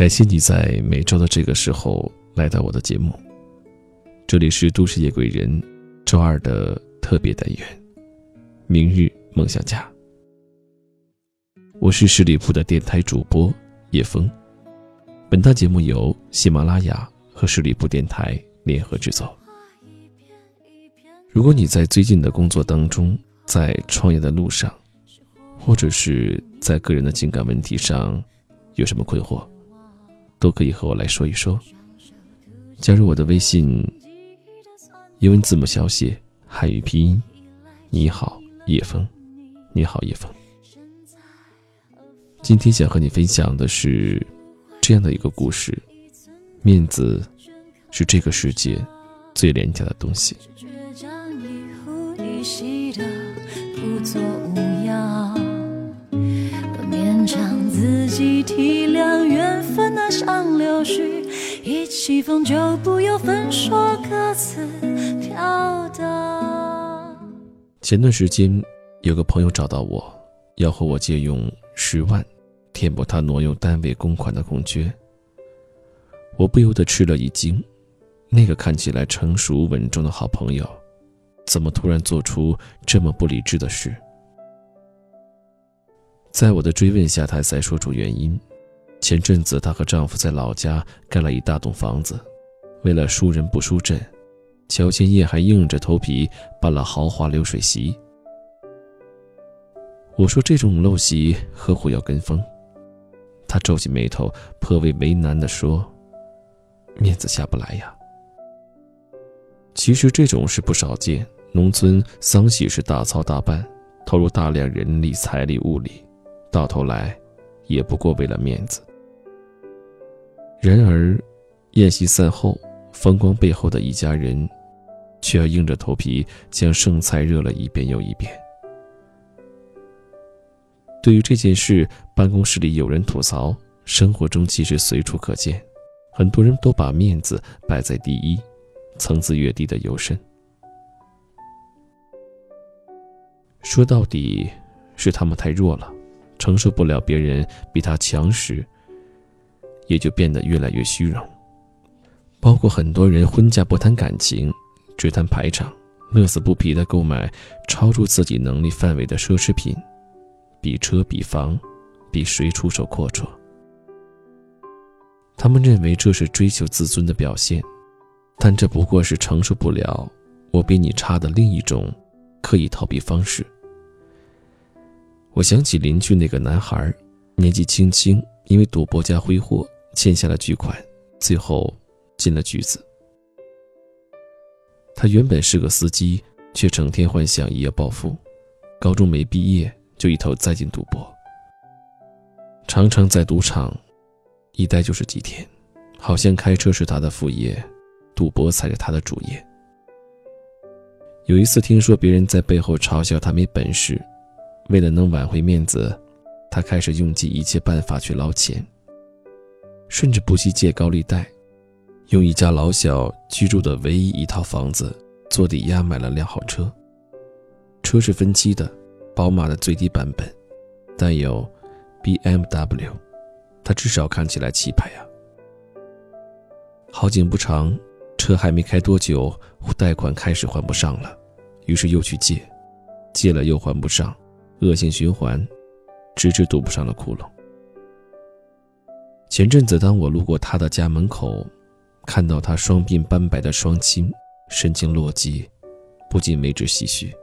感谢你在每周的这个时候来到我的节目。这里是都市夜归人周二的特别单元，明日梦想家。我是十里铺的电台主播叶枫。本档节目由喜马拉雅和十里铺电台联合制作。如果你在最近的工作当中，在创业的路上，或者是在个人的情感问题上有什么困惑，都可以和我来说一说。加入我的微信，英文字母小写，汉语拼音，你好叶枫，你好叶枫。今天想和你分享的是这样的一个故事：面子是这个世界最廉价的东西。己体谅缘分那像流絮，一起风就不由分说各自飘荡。前段时间，有个朋友找到我，要和我借用十万，填补他挪用单位公款的空缺。我不由得吃了一惊，那个看起来成熟稳重的好朋友，怎么突然做出这么不理智的事？在我的追问下，她才说出原因。前阵子，她和丈夫在老家盖了一大栋房子，为了输人不输阵，乔千叶还硬着头皮办了豪华流水席。我说这种陋习何苦要跟风？她皱起眉头，颇为为难地说：“面子下不来呀。”其实这种事不少见，农村丧喜是大操大办，投入大量人力、财力、物力。到头来，也不过为了面子。然而，宴席散后，风光背后的一家人，却要硬着头皮将剩菜热了一遍又一遍。对于这件事，办公室里有人吐槽，生活中其实随处可见，很多人都把面子摆在第一，层次越低的尤甚。说到底，是他们太弱了。承受不了别人比他强时，也就变得越来越虚荣。包括很多人婚嫁不谈感情，只谈排场，乐此不疲地购买超出自己能力范围的奢侈品，比车比房，比谁出手阔绰。他们认为这是追求自尊的表现，但这不过是承受不了我比你差的另一种刻意逃避方式。我想起邻居那个男孩，年纪轻轻，因为赌博加挥霍欠下了巨款，最后进了局子。他原本是个司机，却整天幻想一夜暴富。高中没毕业就一头栽进赌博，常常在赌场一待就是几天，好像开车是他的副业，赌博才是他的主业。有一次听说别人在背后嘲笑他没本事。为了能挽回面子，他开始用尽一切办法去捞钱，甚至不惜借高利贷，用一家老小居住的唯一一套房子做抵押买了辆好车。车是分期的，宝马的最低版本，但有 BMW，他至少看起来气派呀。好景不长，车还没开多久，贷款开始还不上了，于是又去借，借了又还不上。恶性循环，直至堵不上了窟窿。前阵子，当我路过他的家门口，看到他双鬓斑白的双亲，神情落寂，不禁为之唏嘘。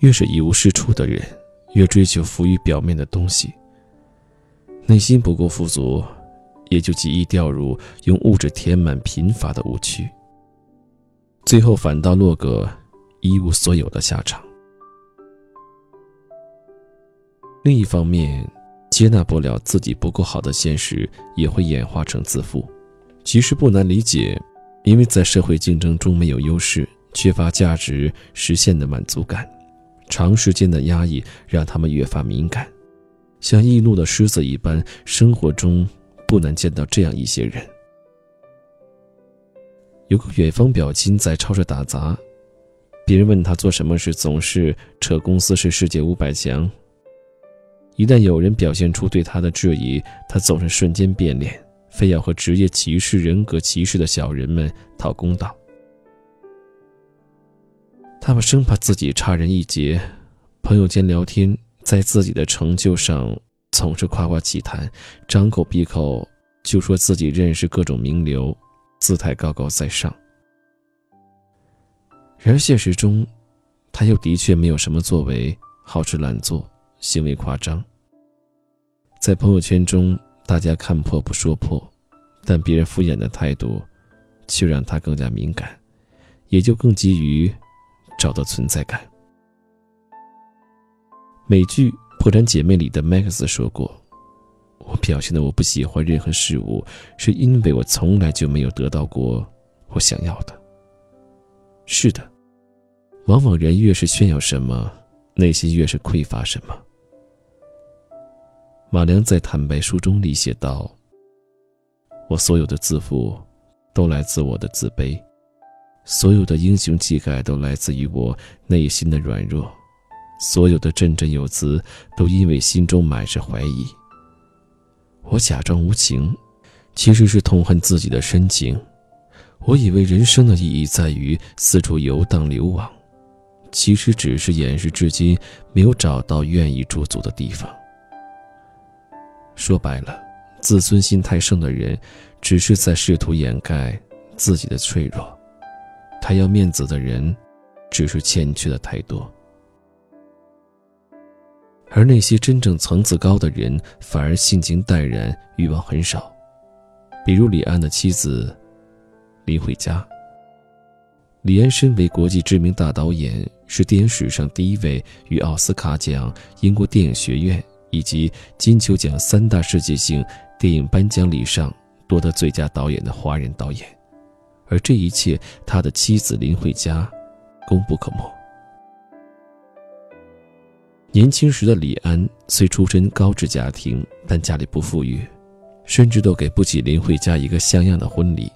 越是一无是处的人，越追求浮于表面的东西。内心不够富足，也就极易掉入用物质填满贫乏的误区，最后反倒落个一无所有的下场。另一方面，接纳不了自己不够好的现实，也会演化成自负。其实不难理解，因为在社会竞争中没有优势，缺乏价值实现的满足感，长时间的压抑让他们越发敏感，像易怒的狮子一般。生活中不难见到这样一些人。有个远方表亲在超市打杂，别人问他做什么事，总是扯公司是世界五百强。一旦有人表现出对他的质疑，他总是瞬间变脸，非要和职业歧视、人格歧视的小人们讨公道。他们生怕自己差人一截，朋友间聊天，在自己的成就上总是夸夸其谈，张口闭口就说自己认识各种名流，姿态高高在上。然而现实中，他又的确没有什么作为，好吃懒做，行为夸张。在朋友圈中，大家看破不说破，但别人敷衍的态度，却让他更加敏感，也就更急于找到存在感。美剧《破产姐妹》里的 Max 说过：“我表现的我不喜欢任何事物，是因为我从来就没有得到过我想要的。”是的。往往人越是炫耀什么，内心越是匮乏什么。马良在《坦白书》中里写道：“我所有的自负，都来自我的自卑；所有的英雄气概，都来自于我内心的软弱；所有的振振有词，都因为心中满是怀疑。我假装无情，其实是痛恨自己的深情。我以为人生的意义在于四处游荡流亡。”其实只是掩饰至今没有找到愿意驻足的地方。说白了，自尊心太盛的人，只是在试图掩盖自己的脆弱；他要面子的人，只是欠缺的太多。而那些真正层次高的人，反而性情淡然，欲望很少。比如李安的妻子林慧嘉。李安身为国际知名大导演，是电影史上第一位与奥斯卡奖、英国电影学院以及金球奖三大世界性电影颁奖礼上夺得最佳导演的华人导演。而这一切，他的妻子林慧嘉功不可没。年轻时的李安虽出身高知家庭，但家里不富裕，甚至都给不起林慧嘉一个像样的婚礼，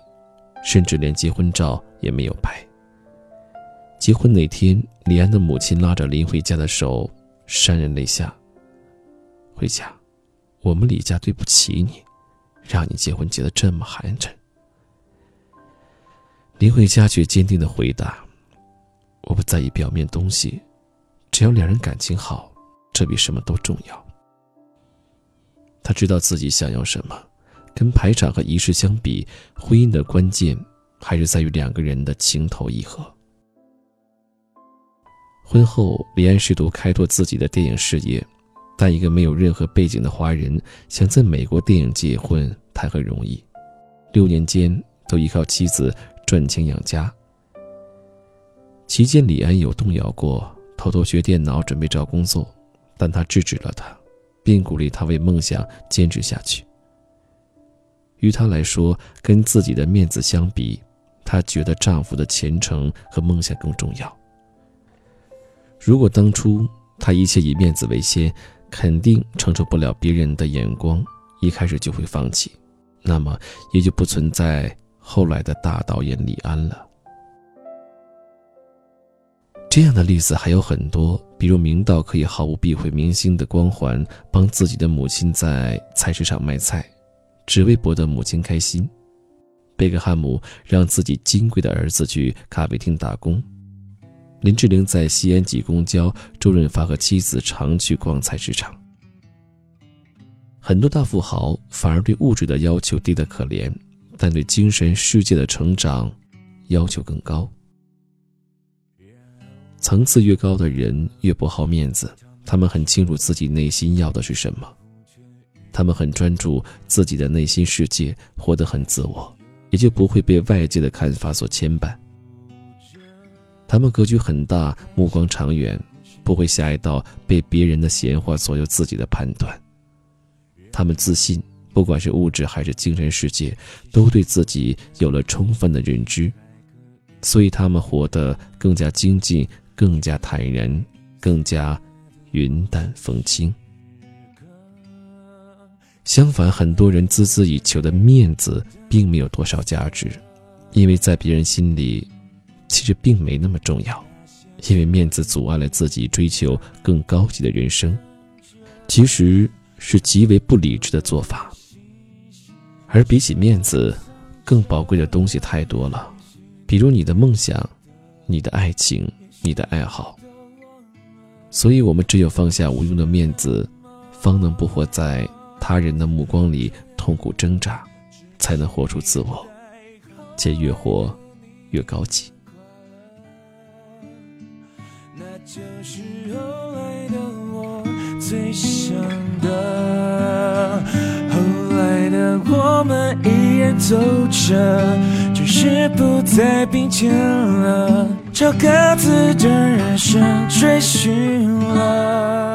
甚至连结婚照也没有拍。结婚那天，李安的母亲拉着林慧嘉的手，潸然泪下。回家，我们李家对不起你，让你结婚结得这么寒碜。林慧佳却坚定的回答：“我不在意表面东西，只要两人感情好，这比什么都重要。”他知道自己想要什么，跟排场和仪式相比，婚姻的关键还是在于两个人的情投意合。婚后，李安试图开拓自己的电影事业，但一个没有任何背景的华人想在美国电影结婚谈何容易？六年间都依靠妻子赚钱养家。期间，李安有动摇过，偷偷学电脑准备找工作，但他制止了他，并鼓励他为梦想坚持下去。于他来说，跟自己的面子相比，她觉得丈夫的前程和梦想更重要。如果当初他一切以面子为先，肯定承受不了别人的眼光，一开始就会放弃，那么也就不存在后来的大导演李安了。这样的例子还有很多，比如明道可以毫无避讳明星的光环，帮自己的母亲在菜市场卖菜，只为博得母亲开心；贝克汉姆让自己金贵的儿子去咖啡厅打工。林志玲在西安挤公交，周润发和妻子常去逛菜市场。很多大富豪反而对物质的要求低得可怜，但对精神世界的成长要求更高。层次越高的人越不好面子，他们很清楚自己内心要的是什么，他们很专注自己的内心世界，活得很自我，也就不会被外界的看法所牵绊。他们格局很大，目光长远，不会下一道被别人的闲话左右自己的判断。他们自信，不管是物质还是精神世界，都对自己有了充分的认知，所以他们活得更加精进，更加坦然，更加云淡风轻。相反，很多人孜孜以求的面子，并没有多少价值，因为在别人心里。其实并没那么重要，因为面子阻碍了自己追求更高级的人生。其实是极为不理智的做法。而比起面子，更宝贵的东西太多了，比如你的梦想、你的爱情、你的爱好。所以，我们只有放下无用的面子，方能不活在他人的目光里痛苦挣扎，才能活出自我，且越活越高级。就是后来的我最想的。后来的我们依然走着，只是不再并肩了，朝各自的人生追寻了。